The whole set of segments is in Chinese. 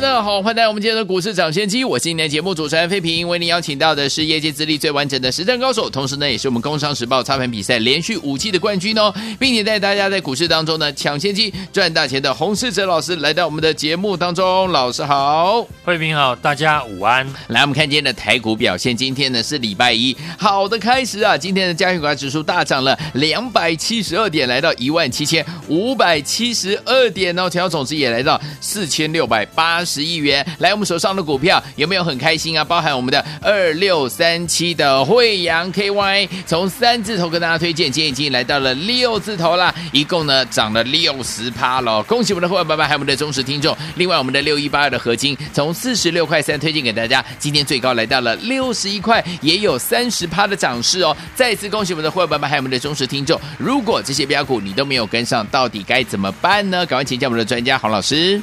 大家好，欢迎来到我们今天的股市抢先机。我是今天节目主持人费平，为您邀请到的是业界资历最完整的实战高手，同时呢，也是我们工商时报操盘比赛连续五季的冠军哦，并且带大家在股市当中呢抢先机赚大钱的洪世哲老师来到我们的节目当中。老师好，费平好，大家午安。来，我们看今天的台股表现，今天呢是礼拜一，好的开始啊！今天的加权股指数大涨了两百七十二点，来到一万七千五百七十二点哦，成交总值也来到四千六百八。十亿元，来我们手上的股票有没有很开心啊？包含我们的二六三七的惠阳 KY，从三字头跟大家推荐，今天已经来到了六字头啦，一共呢涨了六十趴喽！恭喜我们的会员爸爸，还有我们的忠实听众。另外，我们的六一八二的合金从四十六块三推荐给大家，今天最高来到了六十一块，也有三十趴的涨势哦！再次恭喜我们的会员爸爸，还有我们的忠实听众。如果这些标股你都没有跟上，到底该怎么办呢？赶快请教我们的专家黄老师。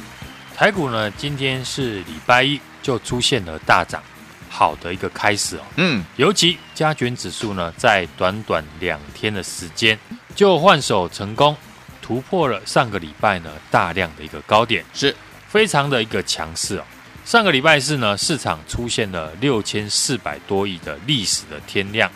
台股呢，今天是礼拜一，就出现了大涨，好的一个开始哦。嗯，尤其加权指数呢，在短短两天的时间就换手成功，突破了上个礼拜呢大量的一个高点，是非常的一个强势哦。上个礼拜四呢，市场出现了六千四百多亿的历史的天量，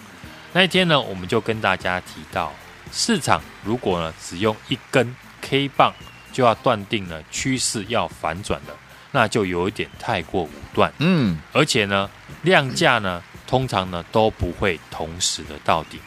那一天呢，我们就跟大家提到，市场如果呢只用一根 K 棒。就要断定呢趋势要反转了，那就有一点太过武断。嗯，而且呢量价呢通常呢都不会同时的到底，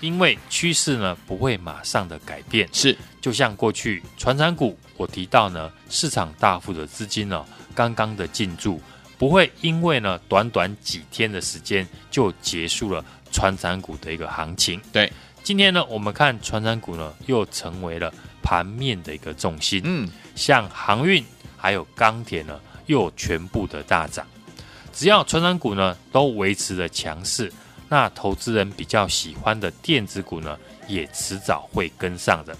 因为趋势呢不会马上的改变。是，就像过去传产股，我提到呢市场大幅的资金呢刚刚的进驻，不会因为呢短短几天的时间就结束了传产股的一个行情。对，今天呢我们看传产股呢又成为了。盘面的一个重心，嗯，像航运还有钢铁呢，又全部的大涨。只要传染股呢都维持了强势，那投资人比较喜欢的电子股呢，也迟早会跟上的。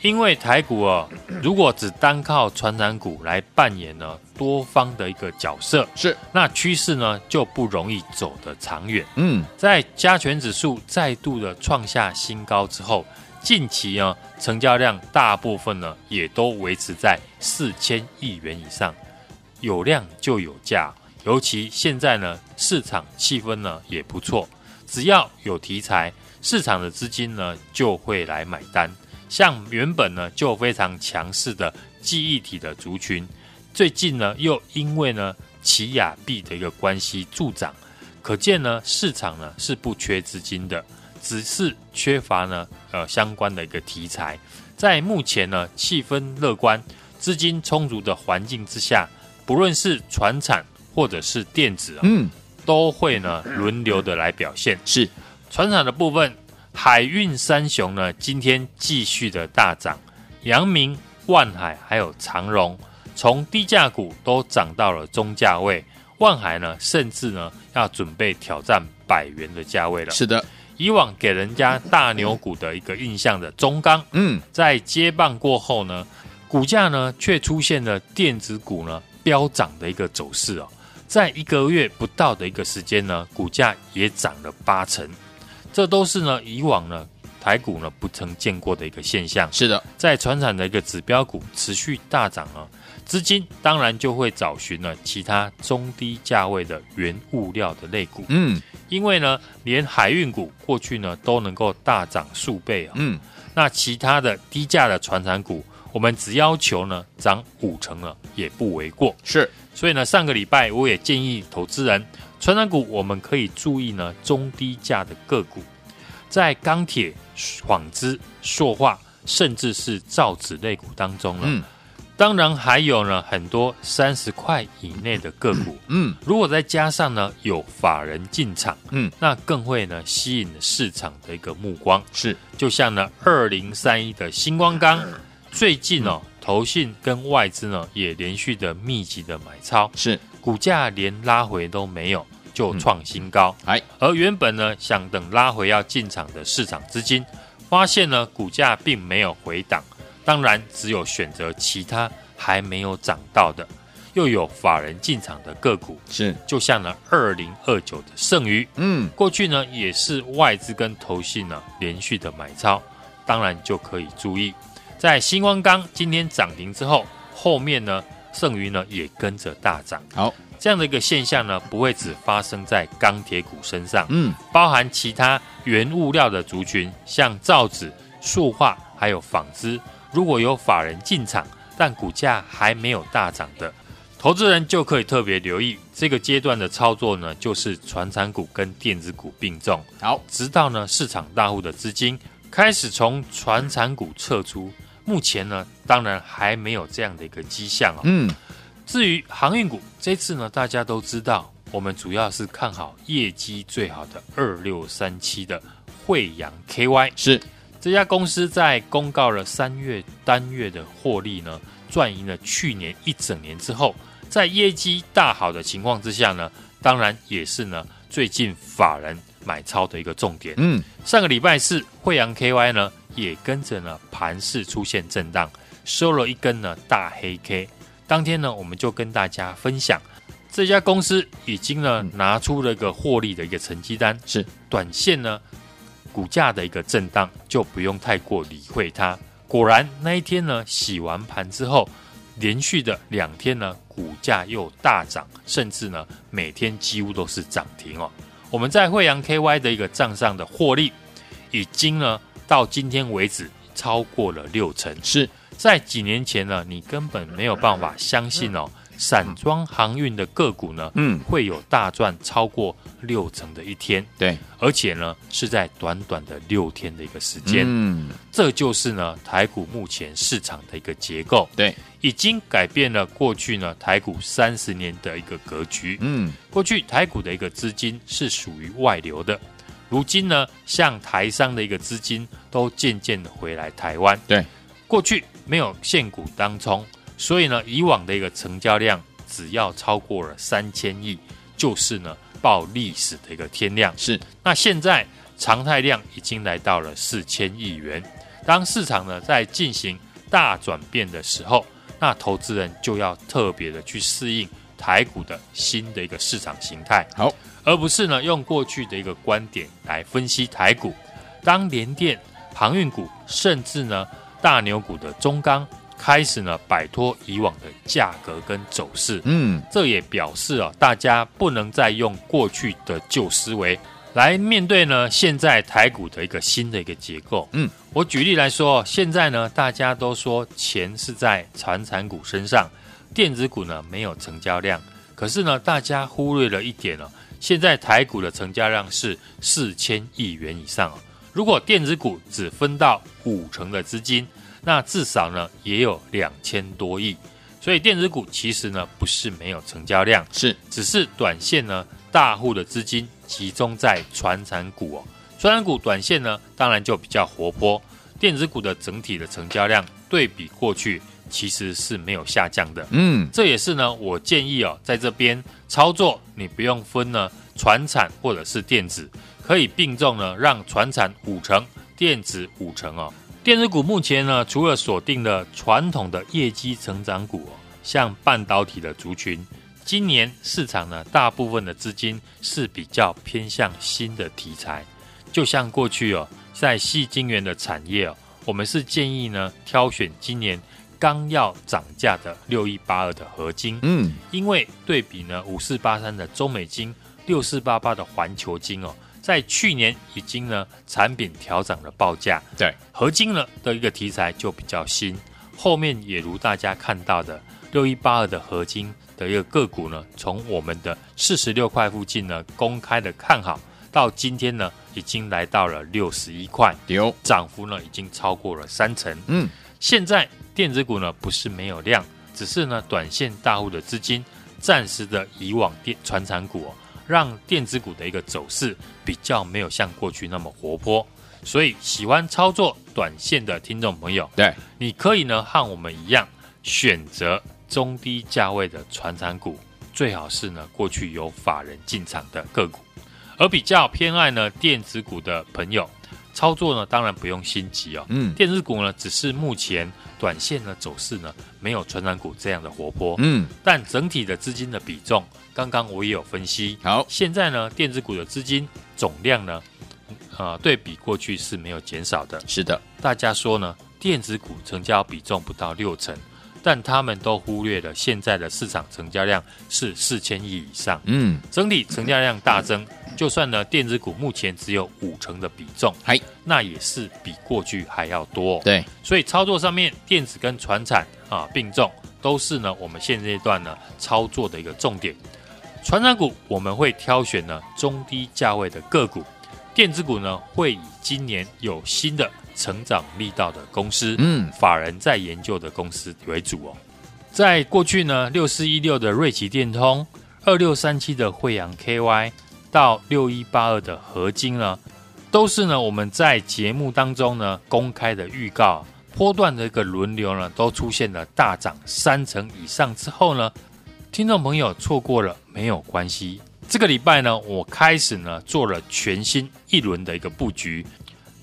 因为台股哦，如果只单靠传染股来扮演呢多方的一个角色，是那趋势呢就不容易走得长远。嗯，在加权指数再度的创下新高之后。近期呢，成交量大部分呢也都维持在四千亿元以上，有量就有价。尤其现在呢，市场气氛呢也不错，只要有题材，市场的资金呢就会来买单。像原本呢就非常强势的记忆体的族群，最近呢又因为呢奇亚币的一个关系助涨，可见呢市场呢是不缺资金的。只是缺乏呢，呃，相关的一个题材，在目前呢气氛乐观、资金充足的环境之下，不论是船产或者是电子，嗯，都会呢轮流的来表现。是船产的部分，海运三雄呢今天继续的大涨，阳明、万海还有长荣，从低价股都涨到了中价位，万海呢甚至呢要准备挑战百元的价位了。是的。以往给人家大牛股的一个印象的中钢，嗯，在接棒过后呢，股价呢却出现了电子股呢飙涨的一个走势哦，在一个月不到的一个时间呢，股价也涨了八成，这都是呢以往呢台股呢不曾见过的一个现象。是的，在船产的一个指标股持续大涨啊，资金当然就会找寻了其他中低价位的原物料的类股，嗯。因为呢，连海运股过去呢都能够大涨数倍啊，嗯，那其他的低价的传产股，我们只要求呢涨五成了也不为过。是，所以呢上个礼拜我也建议投资人，传产股我们可以注意呢中低价的个股，在钢铁、纺织、塑化，甚至是造纸类股当中呢。嗯当然还有呢，很多三十块以内的个股，嗯，如果再加上呢有法人进场，嗯，那更会呢吸引市场的一个目光。是，就像呢二零三一的星光钢，最近哦，投信跟外资呢也连续的密集的买超，是，股价连拉回都没有，就创新高。哎，而原本呢想等拉回要进场的市场资金，发现呢股价并没有回档，当然只有选择其他还没有涨到的，又有法人进场的个股，是。就像呢二零二九的剩余，嗯，过去呢也是外资跟投信呢连续的买超，当然就可以注意，在星光钢今天涨停之后，后面呢剩余呢也跟着大涨。好，这样的一个现象呢，不会只发生在钢铁股身上，嗯，包含其他原物料的族群，像造纸、塑化还有纺织，如果有法人进场，但股价还没有大涨的，投资人就可以特别留意这个阶段的操作呢，就是传产股跟电子股并重，好，直到呢市场大户的资金开始从传产股撤出，目前呢当然还没有这样的一个迹象哦。嗯，至于航运股，这次呢大家都知道，我们主要是看好业绩最好的二六三七的惠阳 KY，是这家公司在公告了三月单月的获利呢，赚赢了去年一整年之后，在业绩大好的情况之下呢，当然也是呢最近法人买超的一个重点。嗯，上个礼拜四，惠阳 KY 呢也跟着呢盘势出现震荡，收了一根呢大黑 K。当天呢，我们就跟大家分享，这家公司已经呢拿出了一个获利的一个成绩单，是短线呢股价的一个震荡，就不用太过理会它。果然那一天呢洗完盘之后，连续的两天呢股价又大涨，甚至呢每天几乎都是涨停哦。我们在惠阳 KY 的一个账上的获利，已经呢到今天为止超过了六成。是在几年前呢，你根本没有办法相信哦。散装航运的个股呢，嗯，会有大赚超过六成的一天，对，而且呢是在短短的六天的一个时间，嗯，这就是呢台股目前市场的一个结构，对，已经改变了过去呢台股三十年的一个格局，嗯，过去台股的一个资金是属于外流的，如今呢像台商的一个资金都渐渐的回来台湾，对，过去没有现股当冲。所以呢，以往的一个成交量只要超过了三千亿，就是呢报历史的一个天量。是，那现在常态量已经来到了四千亿元。当市场呢在进行大转变的时候，那投资人就要特别的去适应台股的新的一个市场形态。好，而不是呢用过去的一个观点来分析台股。当联电、航运股，甚至呢大牛股的中钢。开始呢，摆脱以往的价格跟走势，嗯，这也表示啊，大家不能再用过去的旧思维来面对呢现在台股的一个新的一个结构。嗯，我举例来说，现在呢，大家都说钱是在传产股身上，电子股呢没有成交量，可是呢，大家忽略了一点哦，现在台股的成交量是四千亿元以上，如果电子股只分到五成的资金。那至少呢也有两千多亿，所以电子股其实呢不是没有成交量，是。只是短线呢大户的资金集中在传产股哦，传产股短线呢当然就比较活泼，电子股的整体的成交量对比过去其实是没有下降的，嗯，这也是呢我建议哦在这边操作你不用分呢传产或者是电子，可以并重呢让传产五成，电子五成哦。电子股目前呢，除了锁定了传统的业绩成长股哦，像半导体的族群，今年市场呢，大部分的资金是比较偏向新的题材，就像过去哦，在细晶圆的产业哦，我们是建议呢，挑选今年刚要涨价的六一八二的合金，嗯，因为对比呢五四八三的中美金，六四八八的环球金哦。在去年已经呢产品调整了报价，对。合金呢的一个题材就比较新，后面也如大家看到的六一八二的合金的一个个股呢，从我们的四十六块附近呢公开的看好，到今天呢已经来到了六十一块，有。涨幅呢已经超过了三成。嗯，现在电子股呢不是没有量，只是呢短线大户的资金暂时的以往电传产股哦。让电子股的一个走势比较没有像过去那么活泼，所以喜欢操作短线的听众朋友，对，你可以呢和我们一样选择中低价位的传产股，最好是呢过去有法人进场的个股，而比较偏爱呢电子股的朋友，操作呢当然不用心急哦。嗯，电子股呢只是目前短线的走势呢没有传染股这样的活泼。嗯，但整体的资金的比重，刚刚我也有分析。好，现在呢电子股的资金总量呢，呃，对比过去是没有减少的。是的，大家说呢电子股成交比重不到六成。但他们都忽略了现在的市场成交量是四千亿以上，嗯，整体成交量大增，就算呢电子股目前只有五成的比重，还那也是比过去还要多。对，所以操作上面电子跟船产啊并重，都是呢我们现阶段呢操作的一个重点。船产股我们会挑选呢中低价位的个股，电子股呢会以今年有新的。成长力道的公司，嗯，法人在研究的公司为主哦。在过去呢，六四一六的瑞奇电通，二六三七的惠阳 KY，到六一八二的合金呢，都是呢我们在节目当中呢公开的预告，波段的一个轮流呢，都出现了大涨三成以上之后呢，听众朋友错过了没有关系。这个礼拜呢，我开始呢做了全新一轮的一个布局。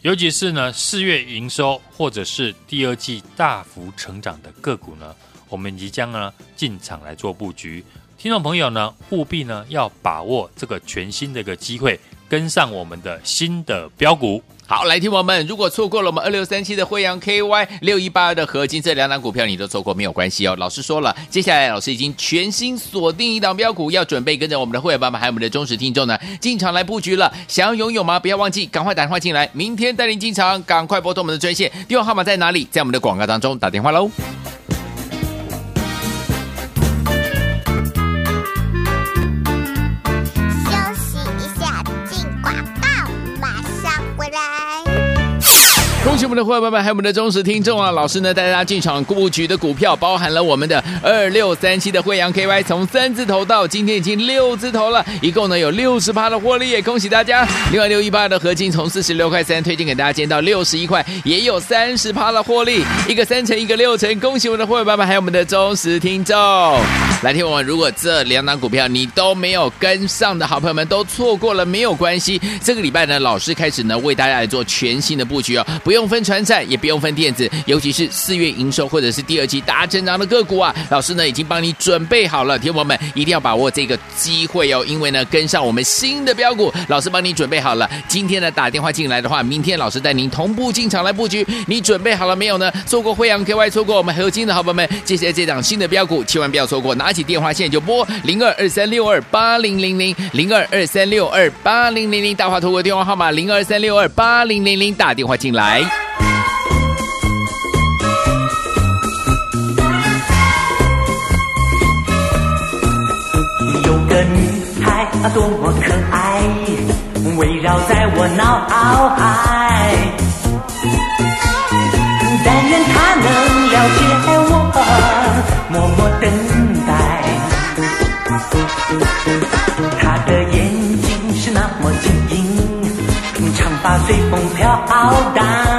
尤其是呢，四月营收或者是第二季大幅成长的个股呢，我们即将呢进场来做布局。听众朋友呢，务必呢要把握这个全新的一个机会，跟上我们的新的标股。好，来听我们，如果错过了我们二六三七的惠阳 KY 六一八二的合金这两档股票，你都错过没有关系哦。老师说了，接下来老师已经全新锁定一档标股，要准备跟着我们的会员爸爸还有我们的忠实听众呢进场来布局了。想要拥有吗？不要忘记赶快打电话进来，明天带您进场，赶快拨通我们的专线，电话号码在哪里？在我们的广告当中打电话喽。们的伙伴们，还有我们的忠实听众啊！老师呢带大家进场布局的股票，包含了我们的二六三七的惠阳 KY，从三字头到今天已经六字头了，一共呢有六十趴的获利，也恭喜大家！另外六一八的合金从四十六块三推荐给大家，见到六十一块，也有三十趴的获利，一个三成，一个六成，恭喜我们的伙伴们，还有我们的忠实听众。来听我们，如果这两档股票你都没有跟上的好朋友们都错过了，没有关系，这个礼拜呢，老师开始呢为大家来做全新的布局哦，不用。分传产也不用分电子，尤其是四月营收或者是第二季大成长的个股啊，老师呢已经帮你准备好了，听友们一定要把握这个机会哦，因为呢跟上我们新的标股，老师帮你准备好了。今天呢打电话进来的话，明天老师带您同步进场来布局，你准备好了没有呢？错过惠阳 KY，错过我们合金的好朋友们，接下来这档新的标股千万不要错过，拿起电话线就拨零二二三六二八零零零零二二三六二八零零零，大华投过电话号码零二三六二八零零零，打电话进来。个女孩啊多么可爱，围绕在我脑海。但愿她能了解我，默默等待。她的眼睛是那么晶莹，长发随风飘荡。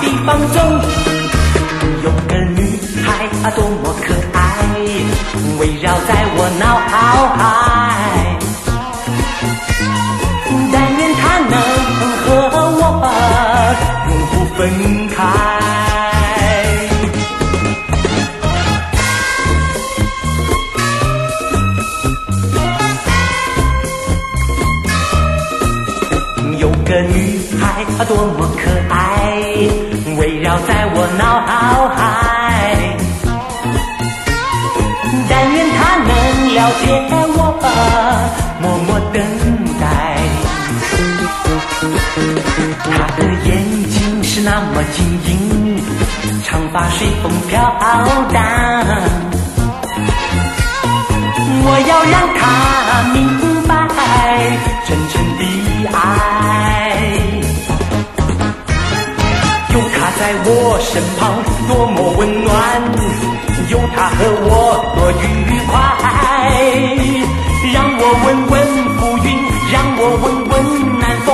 道他的放纵？有个女孩啊，多么可爱，围绕在我脑海。但愿她能和我永不分开。有个女孩啊多么可爱，围绕在我脑海。但愿他能了解我，默默等待。他的眼睛是那么晶莹，长发随风飘荡。我要让他明白真诚的爱。在我身旁，多么温暖，有他和我多愉快，让我问问浮云，让我问问南风，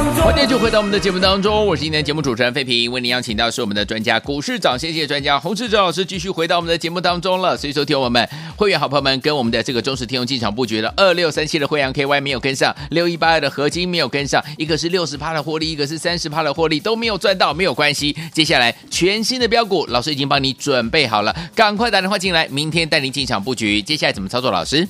欢迎就回到我们的节目当中，我是今天的节目主持人费平，为您邀请到是我们的专家股市涨先机专家洪志哲老师，继续回到我们的节目当中了。所以说，听我们会员好朋友们跟我们的这个忠实听众进场布局了二六三七的惠阳 KY 没有跟上，六一八二的合金没有跟上，一个是六十趴的获利，一个是三十趴的获利都没有赚到，没有关系。接下来全新的标股，老师已经帮你准备好了，赶快打电话进来，明天带您进场布局。接下来怎么操作？老师？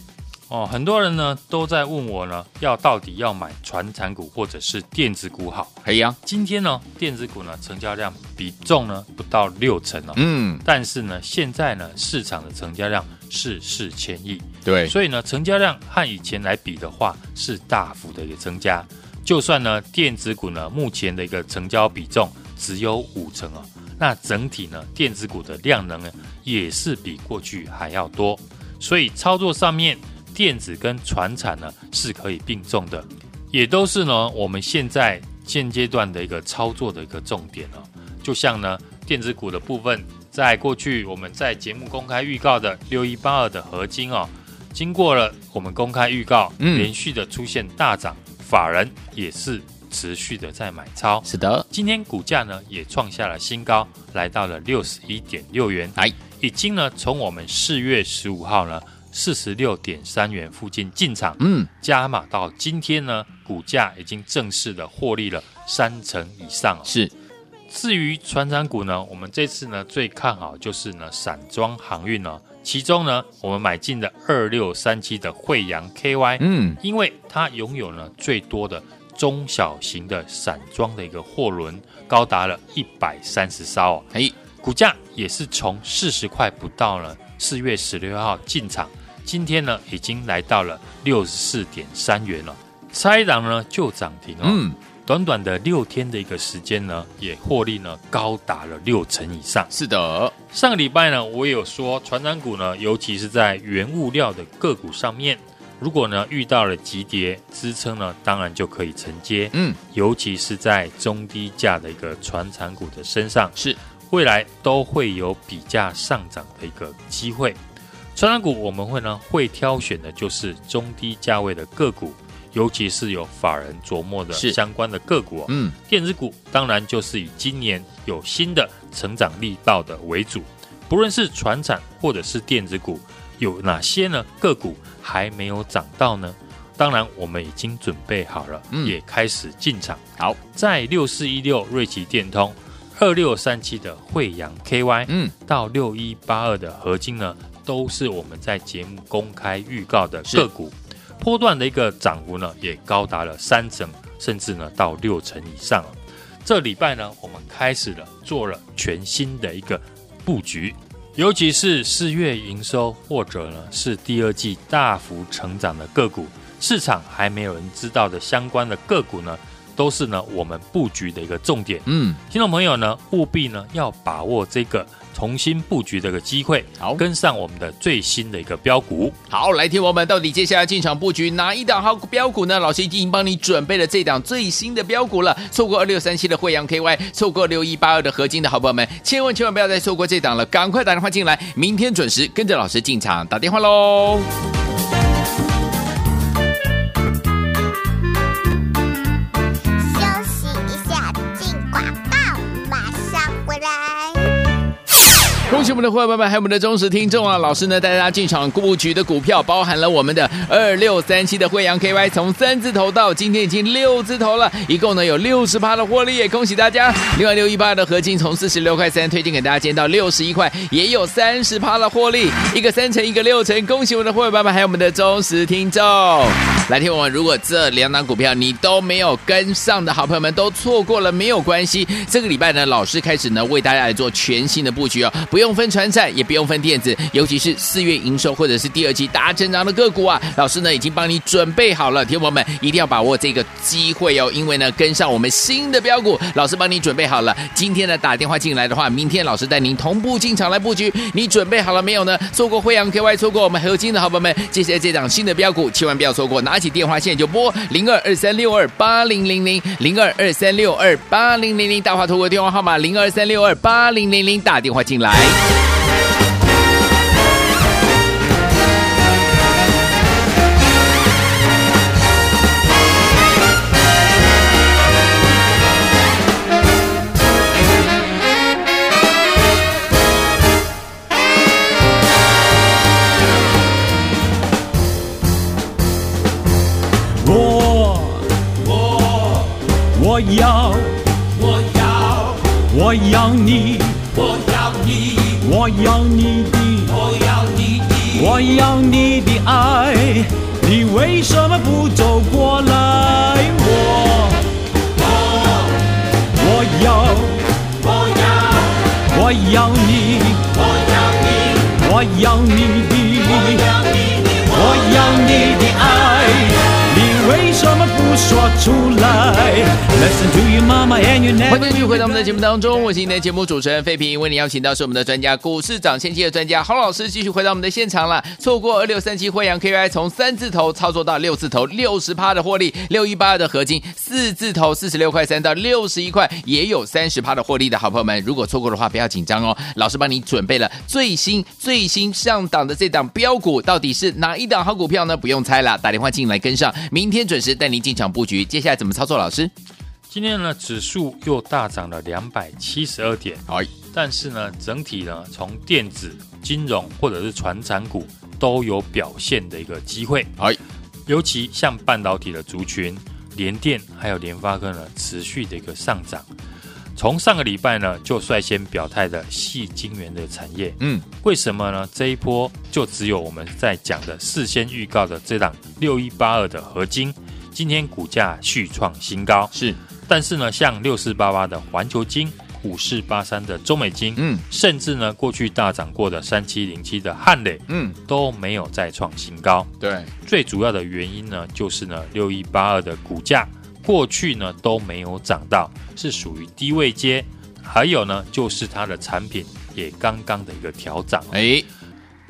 哦，很多人呢都在问我呢，要到底要买传产股或者是电子股好？可以啊。今天呢，电子股呢成交量比重呢不到六成哦。嗯。但是呢，现在呢市场的成交量是四千亿。对。所以呢，成交量和以前来比的话，是大幅的一个增加。就算呢电子股呢目前的一个成交比重只有五成哦，那整体呢电子股的量能呢也是比过去还要多。所以操作上面。电子跟船产呢是可以并重的，也都是呢我们现在现阶段的一个操作的一个重点哦。就像呢电子股的部分，在过去我们在节目公开预告的六一八二的合金哦，经过了我们公开预告，连续的出现大涨，法人也是持续的在买超。是的，今天股价呢也创下了新高，来到了六十一点六元。哎，已经呢从我们四月十五号呢。四十六点三元附近进场，嗯，加码到今天呢，股价已经正式的获利了三成以上。是，至于船产股呢，我们这次呢最看好就是呢散装航运哦，其中呢我们买进的二六三七的惠阳 KY，嗯，因为它拥有呢最多的中小型的散装的一个货轮，高达了一百三十艘哦，嘿，股价也是从四十块不到呢，四月十六号进场。今天呢，已经来到了六十四点三元了，差一档呢就涨停了。嗯，短短的六天的一个时间呢，也获利呢高达了六成以上。是的，上个礼拜呢，我也有说，传产股呢，尤其是在原物料的个股上面，如果呢遇到了急跌支撑呢，当然就可以承接。嗯，尤其是在中低价的一个传产股的身上，是未来都会有比价上涨的一个机会。传产股我们会呢会挑选的就是中低价位的个股，尤其是有法人琢磨的相关的个股哦。嗯，电子股当然就是以今年有新的成长力道的为主。不论是船产或者是电子股，有哪些呢个股还没有涨到呢？当然我们已经准备好了，嗯，也开始进场。好，在六四一六瑞奇电通、二六三七的惠阳 KY，嗯，到六一八二的合金呢。都是我们在节目公开预告的个股，波段的一个涨幅呢，也高达了三成，甚至呢到六成以上。这礼拜呢，我们开始了做了全新的一个布局，尤其是四月营收或者呢是第二季大幅成长的个股，市场还没有人知道的相关的个股呢，都是呢我们布局的一个重点。嗯，听众朋友呢，务必呢要把握这个。重新布局的一个机会，好，跟上我们的最新的一个标股。好，来听我们到底接下来进场布局哪一档好标股呢？老师已经帮你准备了这档最新的标股了。错过二六三七的惠阳 KY，错过六一八二的合金的好朋友们，千万千万不要再错过这档了，赶快打电话进来，明天准时跟着老师进场打电话喽。恭喜我们的伙伴们，还有我们的忠实听众啊！老师呢带大家进场布局的股票，包含了我们的二六三七的惠阳 KY，从三字头到今天已经六字头了，一共呢有六十趴的获利，也恭喜大家！另外六一八的合金从四十六块三推荐给大家，今天到六十一块，也有三十趴的获利，一个三成，一个六成，恭喜我们的伙伴们，还有我们的忠实听众。来听我们，如果这两档股票你都没有跟上的好朋友们都错过了，没有关系，这个礼拜呢，老师开始呢为大家来做全新的布局哦，不用。分传产，也不用分电子，尤其是四月营收或者是第二季大成长的个股啊，老师呢已经帮你准备好了，听友们一定要把握这个机会哦，因为呢跟上我们新的标股，老师帮你准备好了。今天呢打电话进来的话，明天老师带您同步进场来布局，你准备好了没有呢？错过惠阳 KY，错过我们合金的好朋友们，接下来这档新的标股千万不要错过，拿起电话线就拨零二二三六二八零零零零二二三六二八零零零，大华投过电话号码零二三六二八零零零，打电话进来。我要你，我要你，我要你的，我要你的，我要你的爱，你为什么不走过来？我我要我要，我要你，我要你，我要你。的，我要你说出来？Listen to your mama and your never 迎继续回到我们的节目当中，我是您的节目主持人费平，为您邀请到是我们的专家股市涨先机的专家洪老师，继续回到我们的现场了。错过二六三七惠阳 KY 从三字头操作到六字头六十趴的获利，六一八二的合金四字头四十六块三到六十一块也有三十趴的获利的好朋友们，如果错过的话不要紧张哦，老师帮你准备了最新最新上档的这档标股，到底是哪一档好股票呢？不用猜了，打电话进来跟上，明天准时带您进场布局。接下来怎么操作？老师，今天呢，指数又大涨了两百七十二点，好。但是呢，整体呢，从电子、金融或者是传产股都有表现的一个机会。好，尤其像半导体的族群，联电还有联发科呢，持续的一个上涨。从上个礼拜呢，就率先表态的细晶圆的产业，嗯，为什么呢？这一波就只有我们在讲的事先预告的这档六一八二的合金，今天股价续创新高。是，但是呢，像六四八八的环球金。五四八三的中美金，嗯，甚至呢，过去大涨过的三七零七的汉磊，嗯，都没有再创新高。对，最主要的原因呢，就是呢，六一八二的股价过去呢都没有涨到，是属于低位阶。还有呢，就是它的产品也刚刚的一个调涨。哎，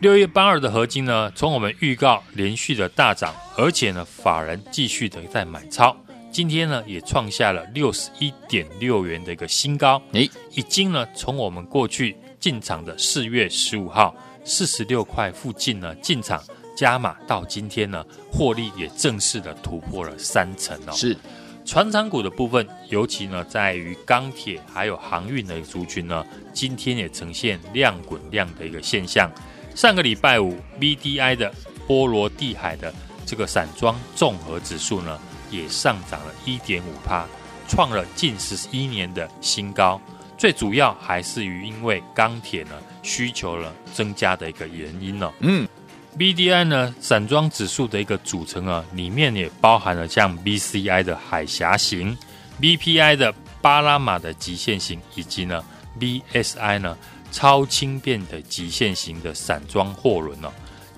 六月八二的合金呢，从我们预告连续的大涨，而且呢，法人继续的在买超。今天呢，也创下了六十一点六元的一个新高。诶，已经呢，从我们过去进场的四月十五号四十六块附近呢进场加码，到今天呢，获利也正式的突破了三成哦。是，船厂股的部分，尤其呢，在于钢铁还有航运的族群呢，今天也呈现量滚量的一个现象。上个礼拜五，BDI 的波罗的海的这个散装综合指数呢。也上涨了一点五帕，创了近十一年的新高。最主要还是于因为钢铁呢需求呢增加的一个原因哦。嗯，BDI 呢散装指数的一个组成啊，里面也包含了像 BCI 的海峡型、BPI 的巴拉马的极限型，以及呢 BSI 呢超轻便的极限型的散装货轮哦。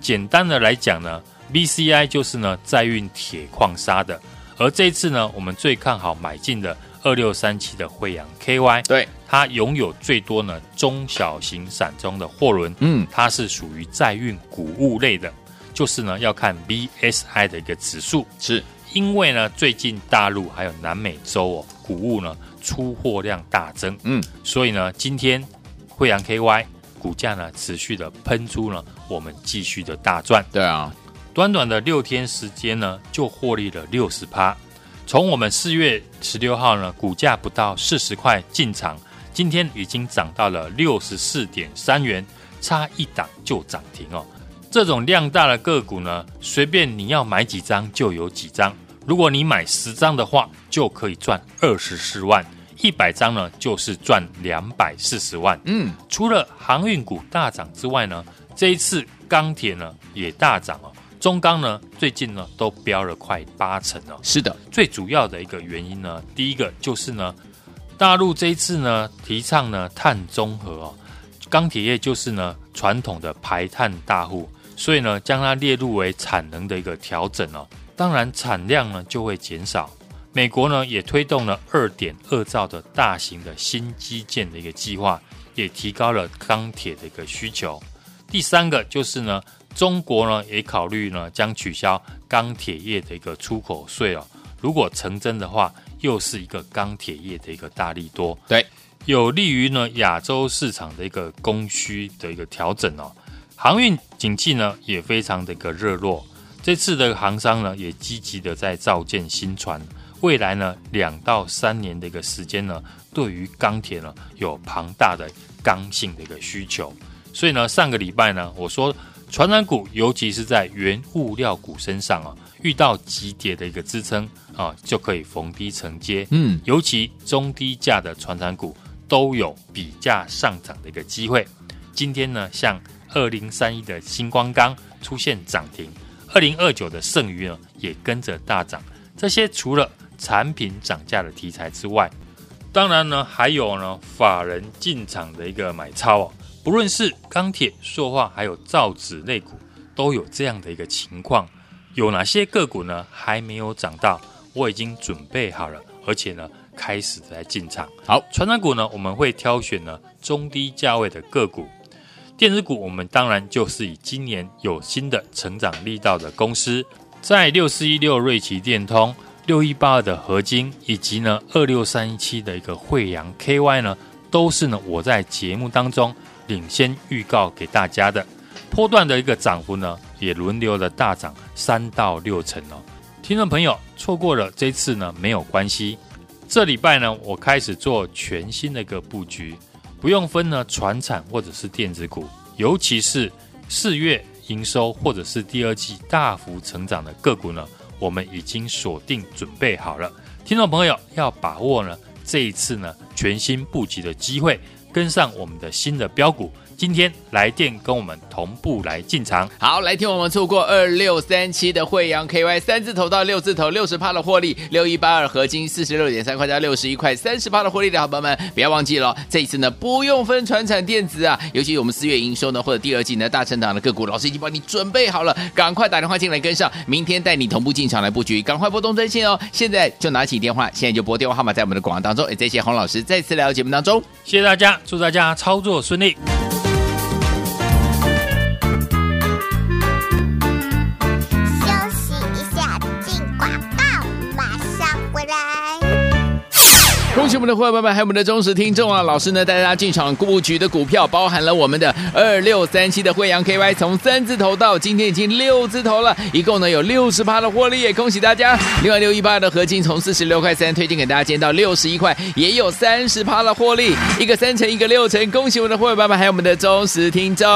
简单的来讲呢，BCI 就是呢载运铁矿砂的。而这一次呢，我们最看好买进的二六三七的慧洋 KY，对，它拥有最多呢中小型散装的货轮，嗯，它是属于载运谷物类的，就是呢要看 BSI 的一个指数，是。因为呢最近大陆还有南美洲哦谷物呢出货量大增，嗯，所以呢今天慧洋 KY 股价呢持续的喷出呢，我们继续的大赚，对啊。短短的六天时间呢，就获利了六十趴。从我们四月十六号呢，股价不到四十块进场，今天已经涨到了六十四点三元，差一档就涨停哦。这种量大的个股呢，随便你要买几张就有几张。如果你买十张的话，就可以赚二十四万；一百张呢，就是赚两百四十万。嗯，除了航运股大涨之外呢，这一次钢铁呢也大涨哦。中钢呢，最近呢都飙了快八成哦。是的，最主要的一个原因呢，第一个就是呢，大陆这一次呢提倡呢碳中和哦，钢铁业就是呢传统的排碳大户，所以呢将它列入为产能的一个调整哦，当然产量呢就会减少。美国呢也推动了二点二兆的大型的新基建的一个计划，也提高了钢铁的一个需求。第三个就是呢。中国呢也考虑呢将取消钢铁业的一个出口税哦。如果成真的话，又是一个钢铁业的一个大利多，对，有利于呢亚洲市场的一个供需的一个调整哦。航运景气呢也非常的一个热络，这次的航商呢也积极的在造建新船，未来呢两到三年的一个时间呢，对于钢铁呢有庞大的刚性的一个需求，所以呢上个礼拜呢我说，传产股尤其是在原物料股身上啊，遇到急跌的一个支撑啊，就可以逢低承接，嗯，尤其中低价的传产股都有比价上涨的一个机会。今天呢像。二零三一的新光钢出现涨停，二零二九的剩余呢也跟着大涨。这些除了产品涨价的题材之外，当然呢还有呢法人进场的一个买超哦。不论是钢铁、塑化，还有造纸类股，都有这样的一个情况。有哪些个股呢还没有涨到？我已经准备好了，而且呢开始在进场。好，传长股呢我们会挑选呢中低价位的个股。电子股，我们当然就是以今年有新的成长力道的公司，在六四一六瑞奇电通、六一八二的合金，以及呢二六三一七的一个惠阳 KY 呢，都是呢我在节目当中领先预告给大家的。波段的一个涨幅呢，也轮流的大涨三到六成哦。听众朋友错过了这次呢没有关系，这礼拜呢我开始做全新的一个布局。不用分呢，船产或者是电子股，尤其是四月营收或者是第二季大幅成长的个股呢，我们已经锁定准备好了。听众朋友要把握呢这一次呢全新布局的机会，跟上我们的新的标股。今天来电跟我们同步来进场，好，来听我们错过二六三七的惠阳 KY 三字头到六字头六十趴的获利，六一八二合金四十六点三块加六十一块三十趴的获利的好朋友们，不要忘记了，这一次呢不用分传产电子啊，尤其我们四月营收呢或者第二季呢大成长的个股，老师已经帮你准备好了，赶快打电话进来跟上，明天带你同步进场来布局，赶快拨动专线哦，现在就拿起电话，现在就拨电话号码在我们的广告当中，也谢谢洪老师再次来到节目当中，谢谢大家，祝大家操作顺利。恭喜我们的伙伴们，还有我们的忠实听众啊！老师呢带大家进场布局的股票，包含了我们的二六三七的惠阳 KY，从三字头到今天已经六字头了，一共呢有六十趴的获利，也恭喜大家！另外六一八的合金从四十六块三推荐给大家，今天到六十一块，也有三十趴的获利，一个三成，一个六成，恭喜我们的伙伴们，还有我们的忠实听众。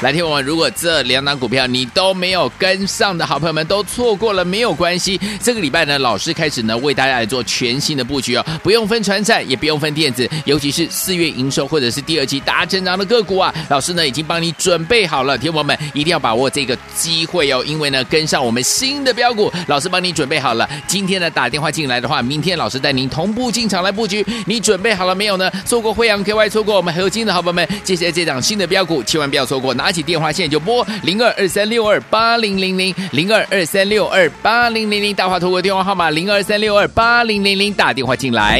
来听我们，如果这两档股票你都没有跟上的好朋友们都错过了，没有关系。这个礼拜呢，老师开始呢为大家来做全新的布局哦，不不用分传产，也不用分电子，尤其是四月营收或者是第二季大成长的个股啊，老师呢已经帮你准备好了。听我们一定要把握这个机会哦，因为呢跟上我们新的标股，老师帮你准备好了。今天呢打电话进来的话，明天老师带您同步进场来布局，你准备好了没有呢？错过慧洋 KY，错过我们合金的好朋友们，接下来这档新的标股，千万不要错过，拿起电话现在就拨零二二三六二八零零零零二二三六二八零零零大华投顾电话号码零二三六二八零零零打电话进来。